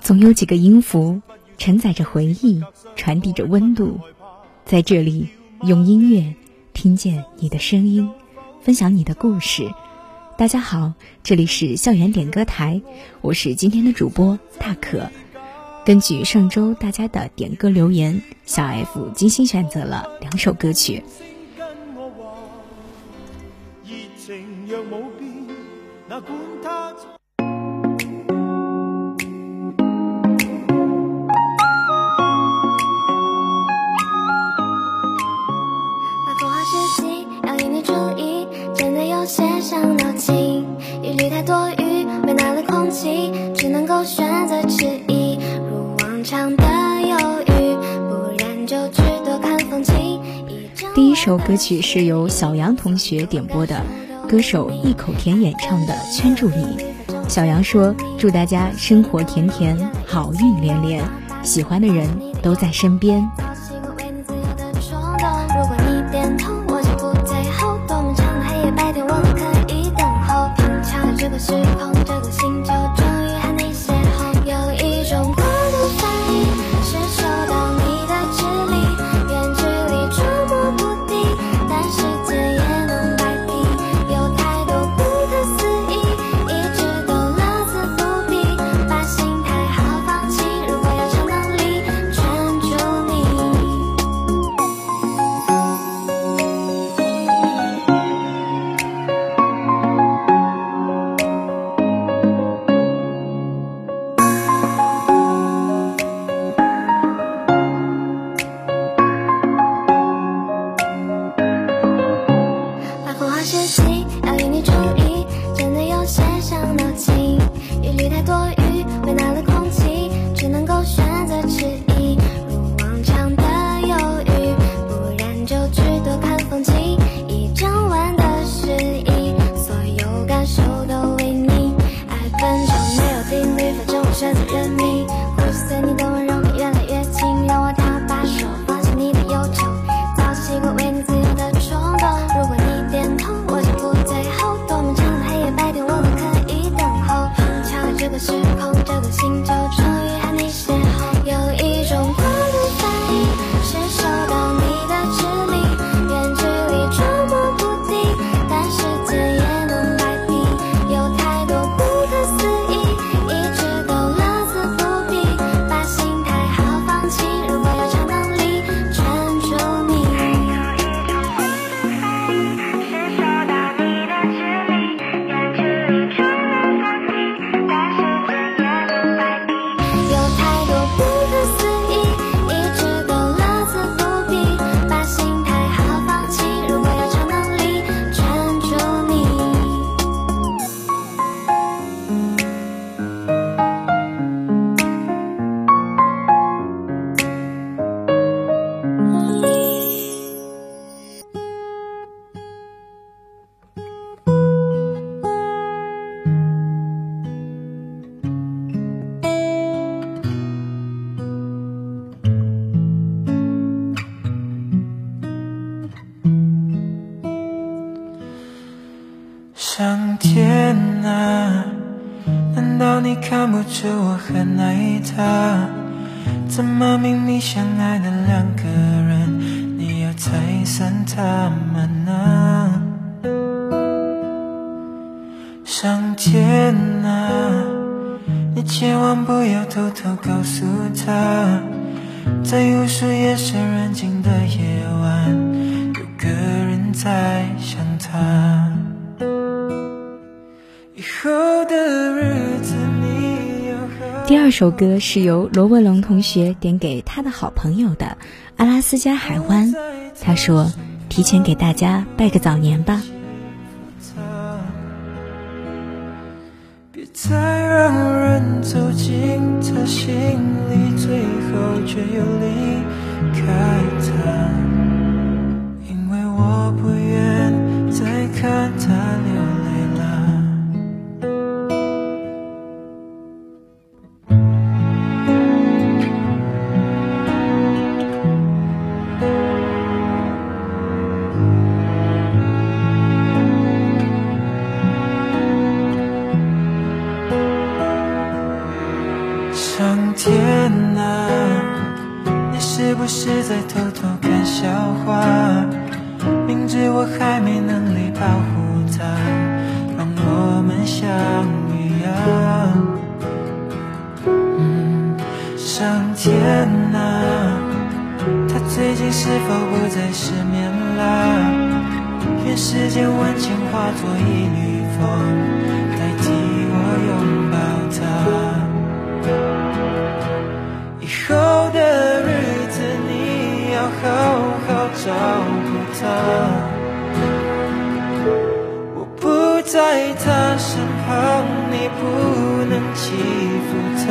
总有几个音符承载着回忆，传递着温度。在这里，用音乐听见你的声音，分享你的故事。大家好，这里是校园点歌台，我是今天的主播大可。根据上周大家的点歌留言，小 F 精心选择了两首歌曲。情若冇变，哪管他。引你注意，真的有些伤脑筋。疑虑太多余，为难了空气，只能够选择迟疑。如往常的犹豫，不然就去多看风景。第一首歌曲是由小杨同学点播的，歌手异口甜演唱的《圈住你》。小杨说：“祝大家生活甜甜，好运连连，喜欢的人都在身边。多这个时空，这个星球，看不出我很爱他？怎么明明相爱的两个人，你要拆散他们呢？上天啊，你千万不要偷偷告诉他，在无数夜深人静的夜晚，有个人在想他。以后的日子你有和第二首歌是由罗文龙同学点给他的好朋友的《阿拉斯加海湾》，他说：“提前给大家拜个早年吧。别再让人走进他心里，最后却又离我还没能力保护她，让我们相遇啊。嗯，上天啊，他最近是否不再失眠啦？愿世间温情化作一缕风，代替我拥抱他。以后的日子你要好好照顾在她身旁，你不能欺负她。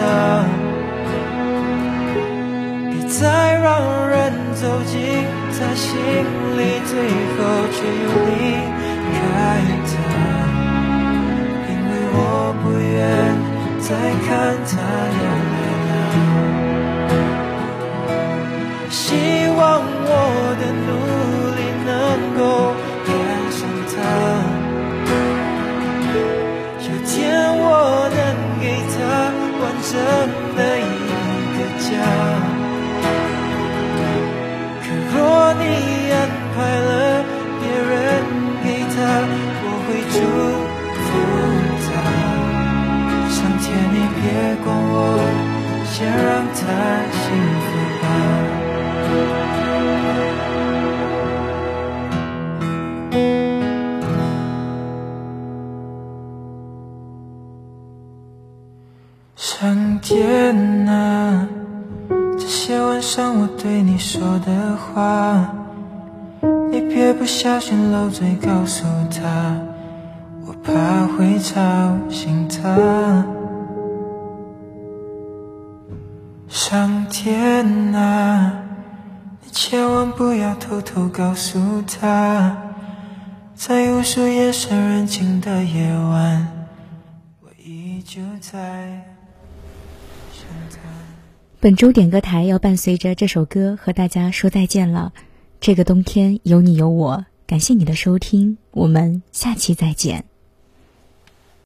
别再让人走进她心里，最后却又离开她。因为我不愿再看她流泪了。先让他幸福吧。上天啊，这些晚上我对你说的话，你别不小心漏嘴告诉他，我怕会吵醒他。上天啊，你千万不要偷偷告诉他，在无数夜深人静的夜晚，我依旧在想他。本周点歌台要伴随着这首歌和大家说再见了。这个冬天有你有我，感谢你的收听，我们下期再见。